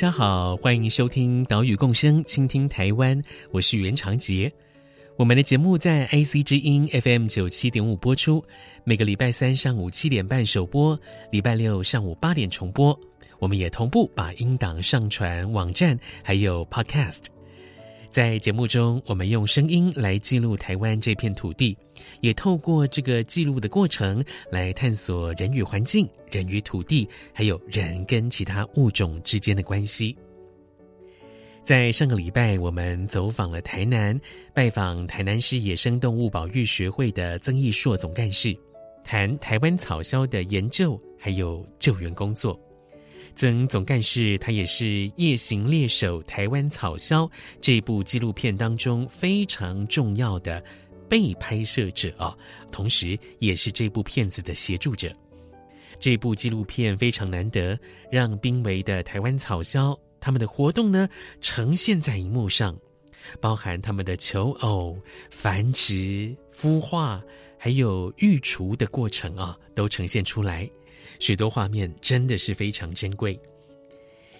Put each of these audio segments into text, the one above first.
家好，欢迎收听岛屿共生，倾听台湾，我是袁长杰。我们的节目在 IC 之音 FM 九七点五播出，每个礼拜三上午七点半首播，礼拜六上午八点重播。我们也同步把音档上传网站，还有 Podcast。在节目中，我们用声音来记录台湾这片土地，也透过这个记录的过程来探索人与环境、人与土地，还有人跟其他物种之间的关系。在上个礼拜，我们走访了台南，拜访台南市野生动物保育学会的曾义硕总干事，谈台湾草鸮的研究还有救援工作。曾总干事，他也是《夜行猎手台湾草鸮》这部纪录片当中非常重要的被拍摄者啊，同时也是这部片子的协助者。这部纪录片非常难得，让濒危的台湾草鸮他们的活动呢呈现在荧幕上，包含他们的求偶、繁殖、孵化，还有育雏的过程啊，都呈现出来。许多画面真的是非常珍贵。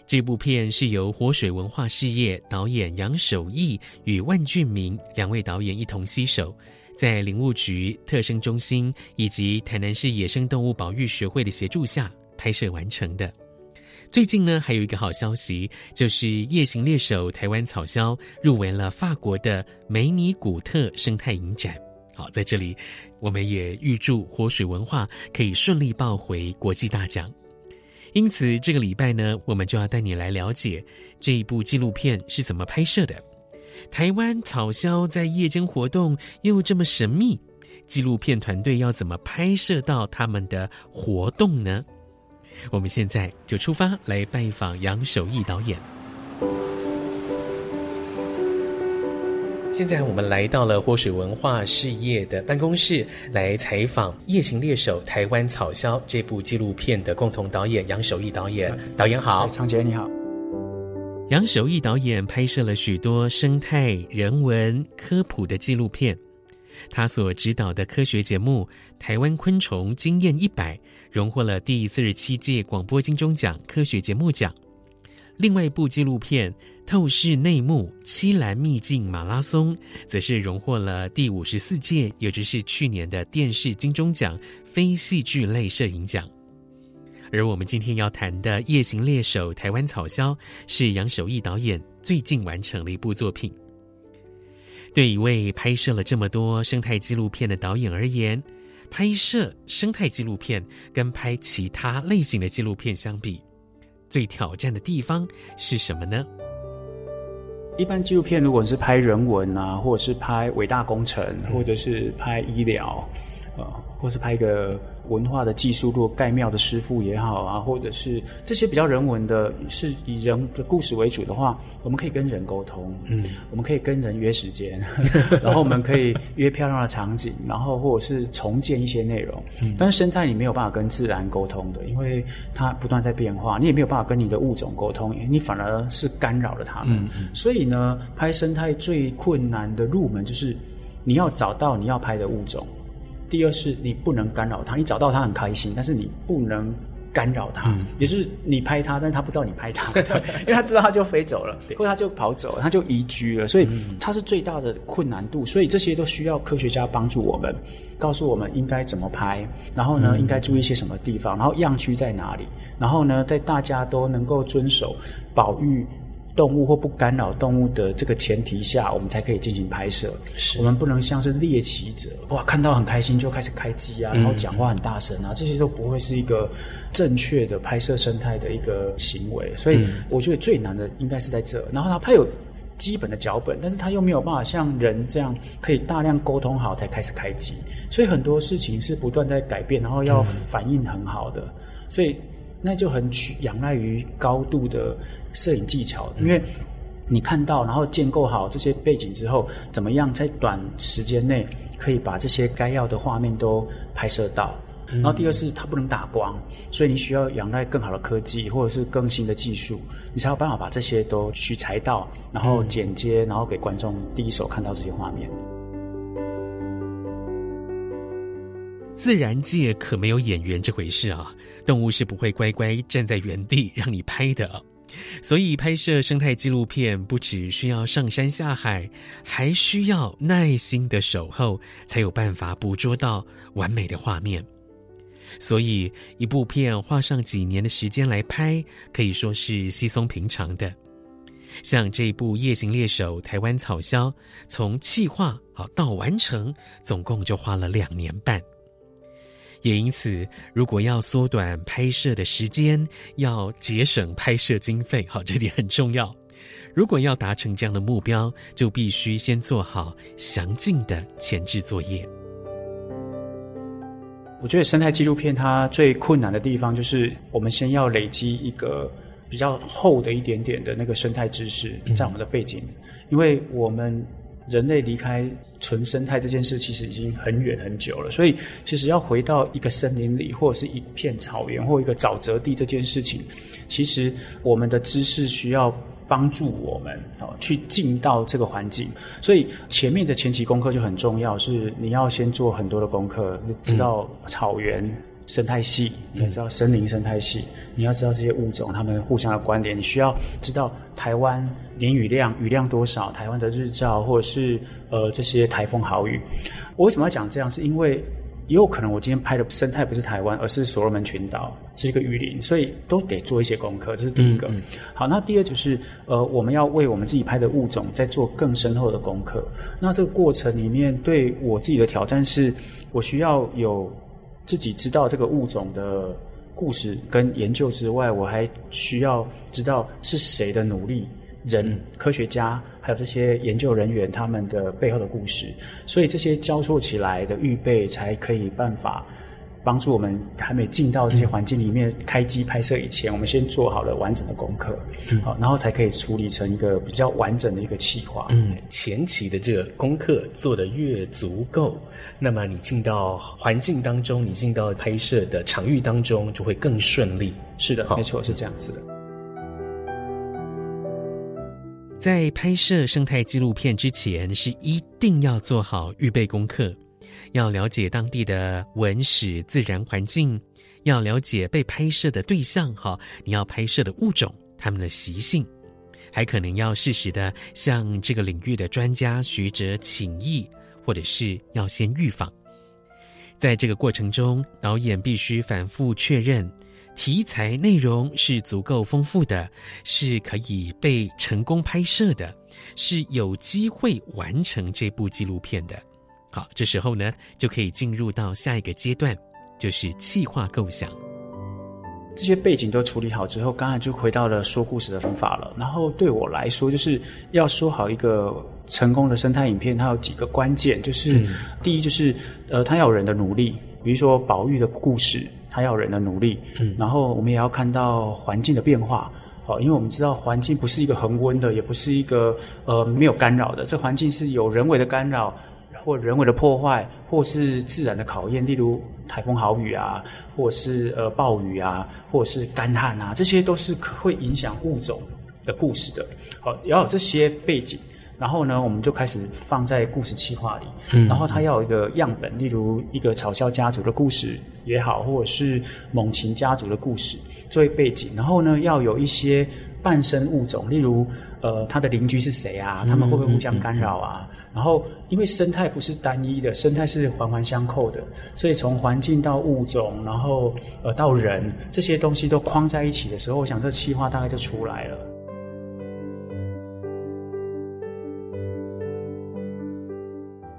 这部片是由活水文化事业导演杨守义与万俊明两位导演一同携手，在林务局特生中心以及台南市野生动物保育学会的协助下拍摄完成的。最近呢，还有一个好消息，就是《夜行猎手台湾草鸮》入围了法国的梅尼古特生态影展。好，在这里，我们也预祝活水文化可以顺利抱回国际大奖。因此，这个礼拜呢，我们就要带你来了解这一部纪录片是怎么拍摄的。台湾草鸮在夜间活动又这么神秘，纪录片团队要怎么拍摄到他们的活动呢？我们现在就出发来拜访杨守义导演。现在我们来到了活水文化事业的办公室，来采访《夜行猎手台湾草枭》这部纪录片的共同导演杨守义导演。导演好，长杰你好。杨守义导演拍摄了许多生态、人文、科普的纪录片。他所指导的科学节目《台湾昆虫经验一百》荣获了第四十七届广播金钟奖科学节目奖。另外一部纪录片《透视内幕：七兰秘境马拉松》则是荣获了第五十四届，也就是去年的电视金钟奖非戏剧类摄影奖。而我们今天要谈的《夜行猎手台湾草鸮》是杨守义导演最近完成的一部作品。对一位拍摄了这么多生态纪录片的导演而言，拍摄生态纪录片跟拍其他类型的纪录片相比，最挑战的地方是什么呢？一般纪录片如果是拍人文啊，或者是拍伟大工程，或者是拍医疗。或是拍一个文化的技术，如果盖庙的师傅也好啊，或者是这些比较人文的，是以人的故事为主的话，我们可以跟人沟通，嗯，我们可以跟人约时间，然后我们可以约漂亮的场景，然后或者是重建一些内容。嗯，但是生态你没有办法跟自然沟通的，因为它不断在变化，你也没有办法跟你的物种沟通，你反而是干扰了它们。嗯，所以呢，拍生态最困难的入门就是你要找到你要拍的物种。第二是你不能干扰他，你找到他很开心，但是你不能干扰他，嗯、也就是你拍他，但是他不知道你拍他，对，因为他知道他就飞走了，或者他就跑走了，他就移居了，所以他是最大的困难度，所以这些都需要科学家帮助我们，告诉我们应该怎么拍，然后呢，应该注意一些什么地方，然后样区在哪里，然后呢，在大家都能够遵守保育。动物或不干扰动物的这个前提下，我们才可以进行拍摄。是我们不能像是猎奇者，哇，看到很开心就开始开机啊，然后讲话很大声啊，这些都不会是一个正确的拍摄生态的一个行为。所以我觉得最难的应该是在这。然后呢，它有基本的脚本，但是它又没有办法像人这样可以大量沟通好才开始开机，所以很多事情是不断在改变，然后要反应很好的，所以那就很取仰赖于高度的摄影技巧，因为你看到然后建构好这些背景之后，怎么样在短时间内可以把这些该要的画面都拍摄到。然后第二是它不能打光，所以你需要仰赖更好的科技或者是更新的技术，你才有办法把这些都取材到，然后剪接，然后给观众第一手看到这些画面。自然界可没有演员这回事啊，动物是不会乖乖站在原地让你拍的，所以拍摄生态纪录片不只需要上山下海，还需要耐心的守候，才有办法捕捉到完美的画面。所以，一部片花上几年的时间来拍，可以说是稀松平常的。像这部《夜行猎手》台湾草鸮，从企划好到完成，总共就花了两年半。也因此，如果要缩短拍摄的时间，要节省拍摄经费，好，这点很重要。如果要达成这样的目标，就必须先做好详尽的前置作业。我觉得生态纪录片它最困难的地方，就是我们先要累积一个比较厚的一点点的那个生态知识在我们的背景，因为我们人类离开纯生态这件事其实已经很远很久了，所以其实要回到一个森林里，或者是一片草原，或一个沼泽地这件事情，其实我们的知识需要。帮助我们啊，去进到这个环境，所以前面的前期功课就很重要，是你要先做很多的功课，你知道草原生态系，你要知道森林生态系，你要知道这些物种它们互相的关联，你需要知道台湾年雨量雨量多少，台湾的日照，或者是呃这些台风豪雨。我为什么要讲这样？是因为。也有可能我今天拍的生态不是台湾，而是所罗门群岛，是一个雨林，所以都得做一些功课。这是第一个。嗯嗯、好，那第二就是，呃，我们要为我们自己拍的物种在做更深厚的功课。那这个过程里面，对我自己的挑战是，我需要有自己知道这个物种的故事跟研究之外，我还需要知道是谁的努力。人、科学家还有这些研究人员，他们的背后的故事，所以这些交错起来的预备，才可以办法帮助我们还没进到这些环境里面开机拍摄以前，我们先做好了完整的功课，好，然后才可以处理成一个比较完整的一个企划。嗯，前期的这个功课做得越足够，那么你进到环境当中，你进到拍摄的场域当中，就会更顺利。是的，没错，是这样子的。在拍摄生态纪录片之前，是一定要做好预备功课，要了解当地的文史自然环境，要了解被拍摄的对象哈，你要拍摄的物种，他们的习性，还可能要适时的向这个领域的专家学者请益，或者是要先预防。在这个过程中，导演必须反复确认。题材内容是足够丰富的，是可以被成功拍摄的，是有机会完成这部纪录片的。好，这时候呢，就可以进入到下一个阶段，就是企划构想。这些背景都处理好之后，刚才就回到了说故事的方法了。然后对我来说，就是要说好一个成功的生态影片，它有几个关键，就是、嗯、第一，就是呃，它要有人的努力，比如说宝玉的故事。它要人的努力，嗯，然后我们也要看到环境的变化，好，因为我们知道环境不是一个恒温的，也不是一个呃没有干扰的，这环境是有人为的干扰，或人为的破坏，或是自然的考验，例如台风豪雨啊，或是呃暴雨啊，或是干旱啊，这些都是可会影响物种的故事的，好，要有这些背景。然后呢，我们就开始放在故事企划里。嗯，然后它要有一个样本，例如一个嘲笑家族的故事也好，或者是猛禽家族的故事作为背景。然后呢，要有一些伴生物种，例如呃，它的邻居是谁啊？他们会不会互相干扰啊？嗯嗯嗯、然后，因为生态不是单一的，生态是环环相扣的，所以从环境到物种，然后呃到人这些东西都框在一起的时候，我想这企划大概就出来了。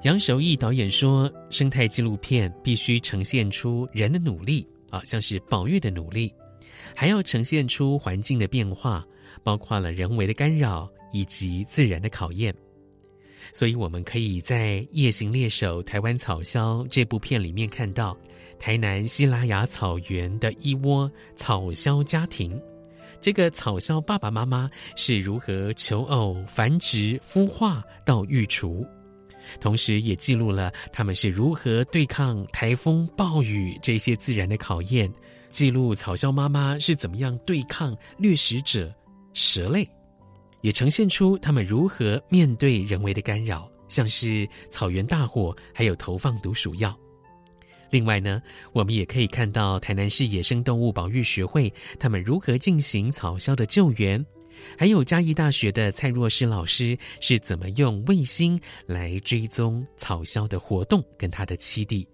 杨守义导演说：“生态纪录片必须呈现出人的努力啊，像是保育的努力，还要呈现出环境的变化，包括了人为的干扰以及自然的考验。所以，我们可以在《夜行猎手台湾草鸮》这部片里面看到，台南西拉雅草原的一窝草鸮家庭，这个草鸮爸爸妈妈是如何求偶、繁殖、孵化到育雏，同时也记录了他们是如何对抗台风、暴雨这些自然的考验，记录草鸮妈妈是怎么样对抗掠食者蛇类。也呈现出他们如何面对人为的干扰，像是草原大火，还有投放毒鼠药。另外呢，我们也可以看到台南市野生动物保育学会他们如何进行草鸮的救援，还有嘉义大学的蔡若诗老师是怎么用卫星来追踪草鸮的活动跟它的栖地，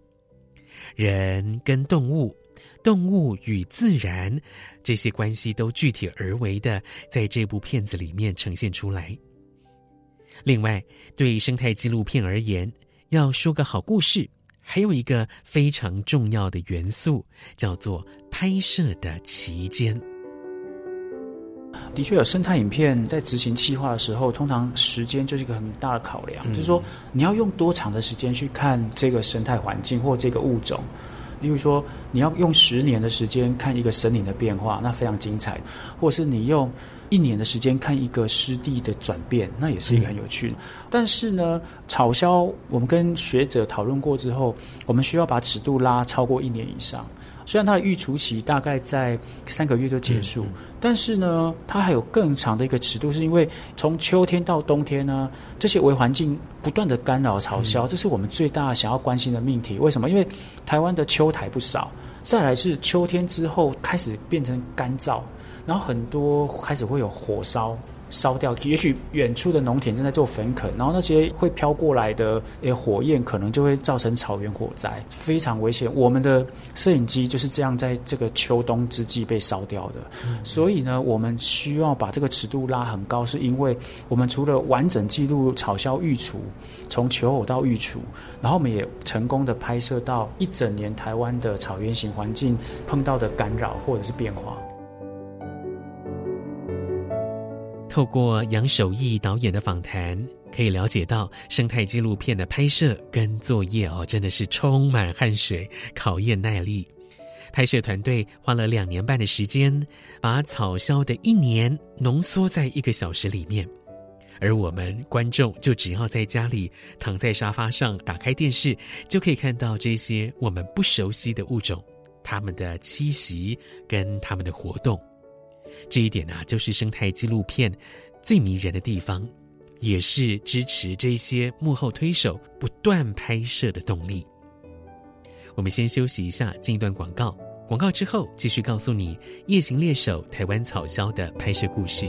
人跟动物。动物与自然这些关系都具体而为的在这部片子里面呈现出来。另外，对生态纪录片而言，要说个好故事，还有一个非常重要的元素，叫做拍摄的期间。的确，有生态影片在执行企划的时候，通常时间就是一个很大的考量，嗯、就是说你要用多长的时间去看这个生态环境或这个物种。例如说，你要用十年的时间看一个森林的变化，那非常精彩；或是你用一年的时间看一个湿地的转变，那也是一个很有趣的。嗯、但是呢，草鸮我们跟学者讨论过之后，我们需要把尺度拉超过一年以上。虽然它的育雏期大概在三个月就结束，嗯嗯、但是呢，它还有更长的一个尺度，是因为从秋天到冬天呢，这些微环境不断的干扰嘲笑，嗯、这是我们最大想要关心的命题。为什么？因为台湾的秋台不少，再来是秋天之后开始变成干燥，然后很多开始会有火烧。烧掉，也许远处的农田正在做焚垦，然后那些会飘过来的诶火焰，可能就会造成草原火灾，非常危险。我们的摄影机就是这样在这个秋冬之际被烧掉的。嗯、所以呢，我们需要把这个尺度拉很高，是因为我们除了完整记录草鸮育雏，从求偶到育雏，然后我们也成功的拍摄到一整年台湾的草原型环境碰到的干扰或者是变化。透过杨守义导演的访谈，可以了解到生态纪录片的拍摄跟作业哦，真的是充满汗水，考验耐力。拍摄团队花了两年半的时间，把草鸮的一年浓缩在一个小时里面，而我们观众就只要在家里躺在沙发上，打开电视，就可以看到这些我们不熟悉的物种，它们的栖息跟它们的活动。这一点呢、就是生态纪录片最迷人的地方，也是支持这些幕后推手不断拍摄的动力。我们先休息一下，进一段广告。广告之后，继续告诉你《夜行猎手台湾草鸮》的拍摄故事。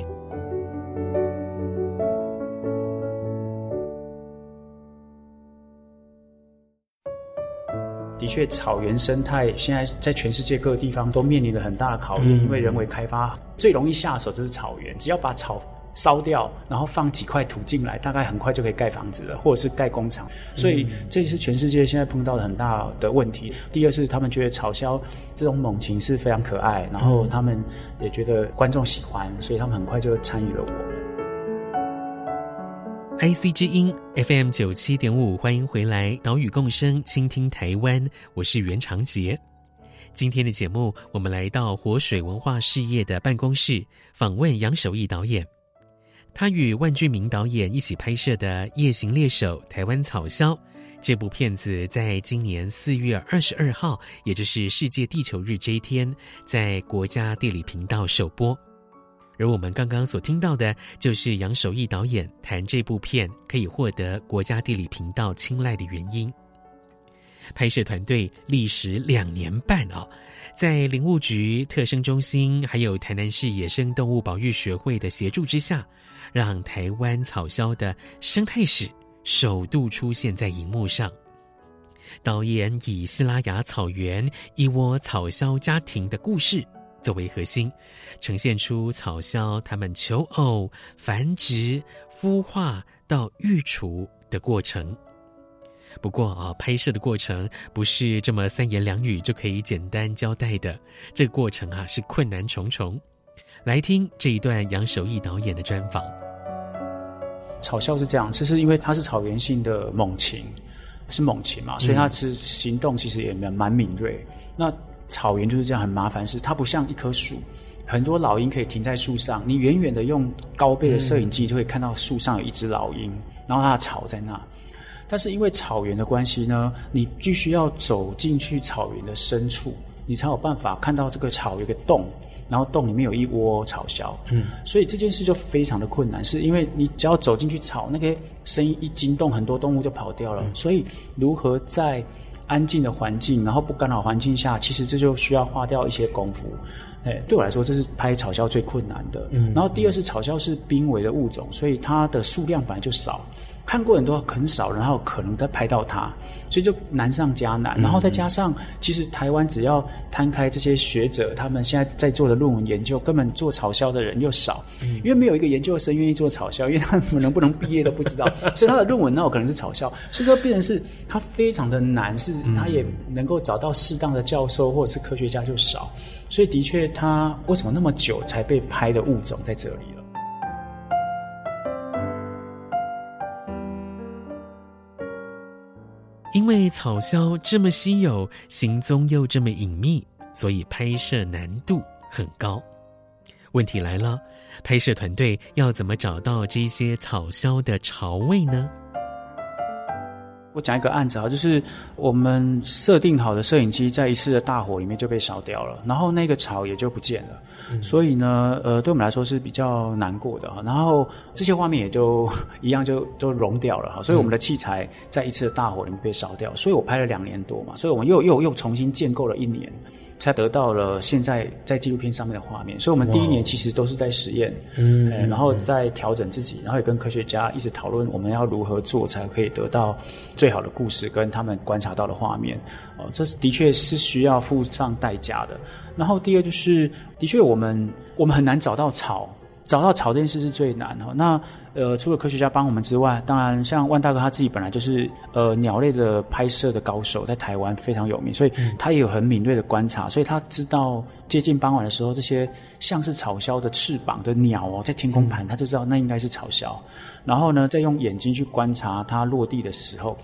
确，草原生态现在在全世界各个地方都面临着很大的考验，嗯、因为人为开发最容易下手就是草原，只要把草烧掉，然后放几块土进来，大概很快就可以盖房子了，或者是盖工厂。所以这是全世界现在碰到的很大的问题。第二是他们觉得草鸮这种猛禽是非常可爱，然后他们也觉得观众喜欢，所以他们很快就参与了我。IC 之音 FM 九七点五，欢迎回来，岛屿共生，倾听台湾，我是袁长杰。今天的节目，我们来到活水文化事业的办公室，访问杨守义导演。他与万俊明导演一起拍摄的《夜行猎手台湾草枭》这部片子，在今年四月二十二号，也就是世界地球日这一天，在国家地理频道首播。而我们刚刚所听到的，就是杨守义导演谈这部片可以获得国家地理频道青睐的原因。拍摄团队历时两年半哦，在林务局特生中心还有台南市野生动物保育学会的协助之下，让台湾草鸮的生态史首度出现在荧幕上。导演以西拉雅草原一窝草鸮家庭的故事。作为核心，呈现出草鸮它们求偶、繁殖、孵化到育雏的过程。不过啊，拍摄的过程不是这么三言两语就可以简单交代的，这个过程啊是困难重重。来听这一段杨守义导演的专访。草鸮是这样，其实因为它是草原性的猛禽，是猛禽嘛，所以它其实行动其实也蛮蛮敏锐。那草原就是这样很麻烦，是它不像一棵树，很多老鹰可以停在树上，你远远的用高倍的摄影机就会看到树上有一只老鹰，然后它的巢在那。但是因为草原的关系呢，你必须要走进去草原的深处，你才有办法看到这个草有一个洞，然后洞里面有一窝草鸮。嗯，所以这件事就非常的困难，是因为你只要走进去草，那个声音一惊动，很多动物就跑掉了。嗯，所以如何在安静的环境，然后不干扰环境下，其实这就需要花掉一些功夫。哎，对我来说，这是拍草鸮最困难的。嗯，然后第二是草鸮是濒危的物种，所以它的数量本来就少。看过很多很少，然后可能再拍到它，所以就难上加难。然后再加上，其实台湾只要摊开这些学者，他们现在在做的论文研究，根本做嘲笑的人又少，因为没有一个研究生愿意做嘲笑，因为他们能不能毕业都不知道，所以他的论文那有可能是嘲笑。所以说，变成是他非常的难，是他也能够找到适当的教授或者是科学家就少，所以的确，他为什么那么久才被拍的物种在这里了。因为草鸮这么稀有，行踪又这么隐秘，所以拍摄难度很高。问题来了，拍摄团队要怎么找到这些草鸮的巢位呢？我讲一个案子啊，就是我们设定好的摄影机在一次的大火里面就被烧掉了，然后那个巢也就不见了。嗯、所以呢，呃，对我们来说是比较难过的哈。然后这些画面也就一样就都融掉了哈。所以我们的器材在一次的大火里面被烧掉，所以我拍了两年多嘛，所以我们又又又重新建构了一年。才得到了现在在纪录片上面的画面，所以我们第一年其实都是在实验，嗯，然后再调整自己，然后也跟科学家一直讨论我们要如何做才可以得到最好的故事跟他们观察到的画面。哦，这是的确是需要付上代价的。然后第二就是，的确我们我们很难找到草。找到草这件事是最难哈。那呃，除了科学家帮我们之外，当然像万大哥他自己本来就是呃鸟类的拍摄的高手，在台湾非常有名，所以他也有很敏锐的观察，所以他知道接近傍晚的时候，这些像是草鸮的翅膀的鸟哦，在天空盘，他就知道那应该是草鸮。然后呢，再用眼睛去观察它落地的时候，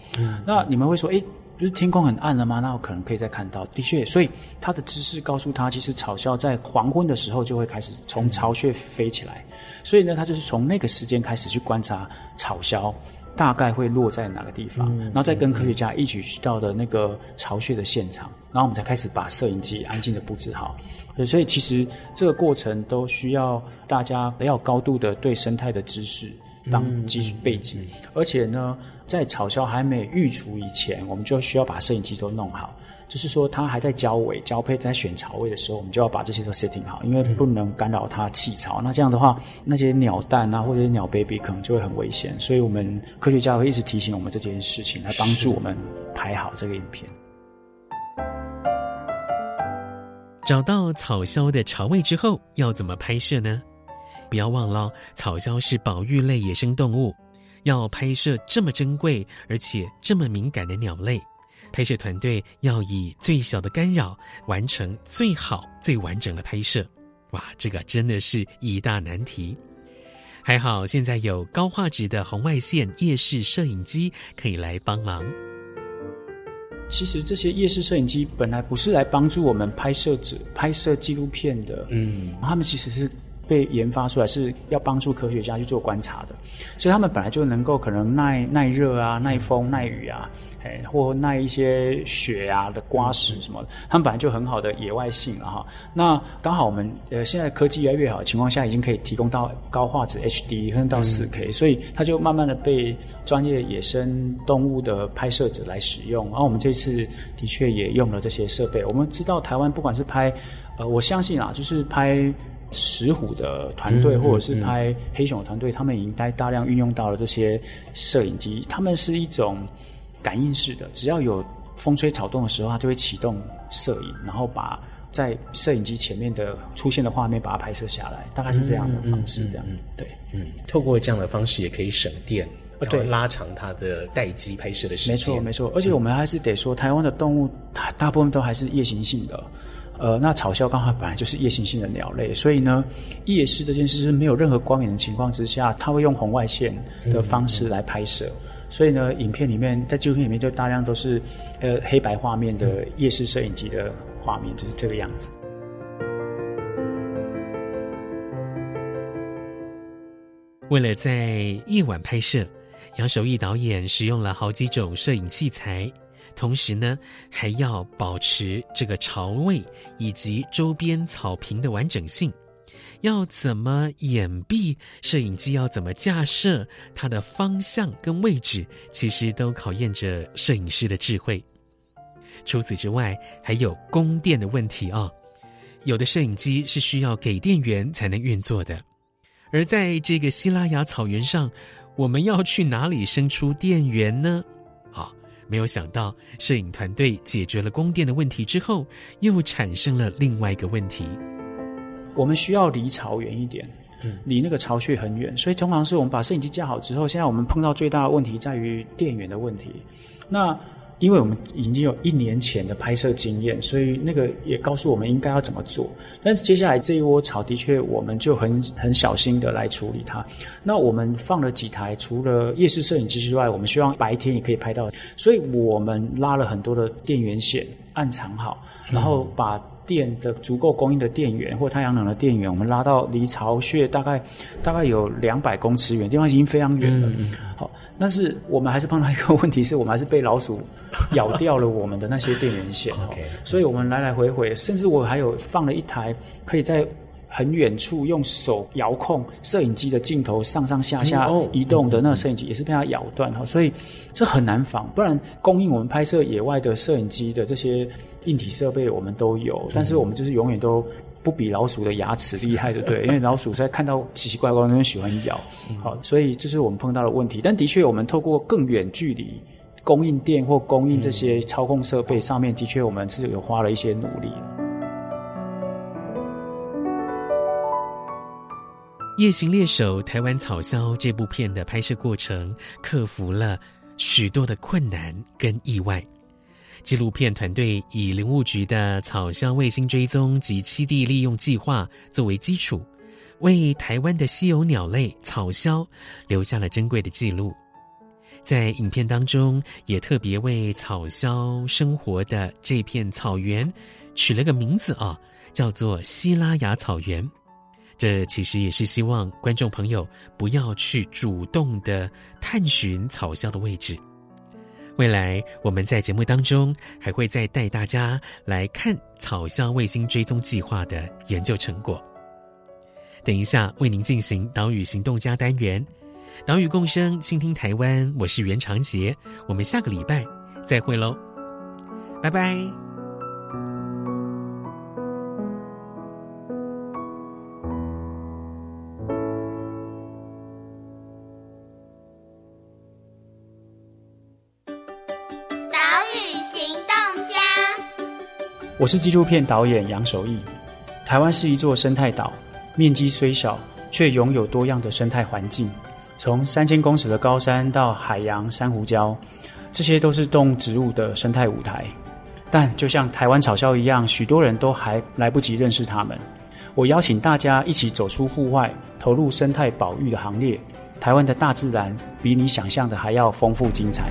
那你们会说，诶。不是天空很暗了吗？那我可能可以再看到。的确，所以他的知识告诉他，其实草鸮在黄昏的时候就会开始从巢穴飞起来。所以呢，他就是从那个时间开始去观察草鸮大概会落在哪个地方，嗯、然后再跟科学家一起去到的那个巢穴的现场，然后我们才开始把摄影机安静的布置好。所以其实这个过程都需要大家要高度的对生态的知识。当基础背景，而且呢，在草鸮还没育雏以前，我们就需要把摄影机都弄好。就是说，它还在交尾、交配、在选巢位的时候，我们就要把这些都 setting 好，因为不能干扰它弃巢。那这样的话，那些鸟蛋啊，或者是鸟 baby 可能就会很危险。所以我们科学家会一直提醒我们这件事情，来帮助我们拍好这个影片。找到草鸮的巢位之后，要怎么拍摄呢？不要忘了，草鸮是保育类野生动物，要拍摄这么珍贵而且这么敏感的鸟类，拍摄团队要以最小的干扰完成最好最完整的拍摄。哇，这个真的是一大难题。还好现在有高画质的红外线夜视摄影机可以来帮忙。其实这些夜视摄影机本来不是来帮助我们拍摄者拍摄纪录片的，嗯，他们其实是。被研发出来是要帮助科学家去做观察的，所以他们本来就能够可能耐耐热啊、耐风、耐雨啊，哎，或耐一些雪啊的刮蚀什么的，他们本来就很好的野外性了哈。那刚好我们呃现在科技越来越好的情况下，已经可以提供到高画质 HD，甚至到 4K，所以它就慢慢的被专业野生动物的拍摄者来使用。然后我们这次的确也用了这些设备。我们知道台湾不管是拍，呃，我相信啊，就是拍。石虎的团队，或者是拍黑熊的团队，他们已经大大量运用到了这些摄影机。他们是一种感应式的，只要有风吹草动的时候，它就会启动摄影，然后把在摄影机前面的出现的画面把它拍摄下来。大概是这样的方式，这样对。嗯，透过这样的方式也可以省电，对，拉长它的待机拍摄的时间。没错，没错。而且我们还是得说，台湾的动物，它大部分都还是夜行性的。呃，那草鸮刚好本来就是夜行性的鸟类，所以呢，夜视这件事是没有任何光源的情况之下，它会用红外线的方式来拍摄。嗯、所以呢，影片里面在纪录片里面就大量都是呃黑白画面的夜视摄影机的画面，就是这个样子。为了在夜晚拍摄，杨守义导演使用了好几种摄影器材，同时呢，还要保持这个巢位以及周边草坪的完整性。要怎么掩蔽？摄影机要怎么架设？它的方向跟位置，其实都考验着摄影师的智慧。除此之外，还有供电的问题啊。有的摄影机是需要给电源才能运作的。而在这个西拉雅草原上，我们要去哪里生出电源呢？好，没有想到，摄影团队解决了供电的问题之后，又产生了另外一个问题。我们需要离巢远一点，离那个巢穴很远，所以通常是我们把摄影机架好之后，现在我们碰到最大的问题在于电源的问题。那因为我们已经有一年前的拍摄经验，所以那个也告诉我们应该要怎么做。但是接下来这一窝草的确，我们就很很小心的来处理它。那我们放了几台，除了夜视摄影机之外，我们希望白天也可以拍到。所以我们拉了很多的电源线，暗藏好，然后把电的足够供应的电源或太阳能的电源，我们拉到离巢穴大概大概有两百公尺远，地方已经非常远了。嗯、好。但是我们还是碰到一个问题，是我们还是被老鼠咬掉了我们的那些电源线。Okay. 所以我们来来回回，甚至我还有放了一台可以在很远处用手遥控摄影机的镜头上上下下移动的那个摄影机，也是被它咬断哈。所以这很难防，不然供应我们拍摄野外的摄影机的这些硬体设备我们都有，但是我们就是永远都。不比老鼠的牙齿厉害，对不对？因为老鼠在看到奇奇怪怪的东西喜欢咬，好，所以这是我们碰到的问题。但的确，我们透过更远距离供应电或供应这些操控设备上面，的确我们是有花了一些努力。《夜行猎手台湾草鸮》这部片的拍摄过程，克服了许多的困难跟意外。纪录片团队以林务局的草鸮卫星追踪及栖地利用计划作为基础，为台湾的稀有鸟类草鸮留下了珍贵的记录。在影片当中，也特别为草鸮生活的这片草原取了个名字啊，叫做西拉雅草原。这其实也是希望观众朋友不要去主动的探寻草鸮的位置。未来我们在节目当中还会再带大家来看草鸮卫星追踪计划的研究成果。等一下为您进行岛屿行动家单元，岛屿共生，倾听台湾，我是袁长杰，我们下个礼拜再会喽，拜拜。我是纪录片导演杨守义。台湾是一座生态岛，面积虽小，却拥有多样的生态环境。从三千公尺的高山到海洋珊瑚礁，这些都是动植物的生态舞台。但就像台湾草鸮一样，许多人都还来不及认识它们。我邀请大家一起走出户外，投入生态保育的行列。台湾的大自然比你想象的还要丰富精彩。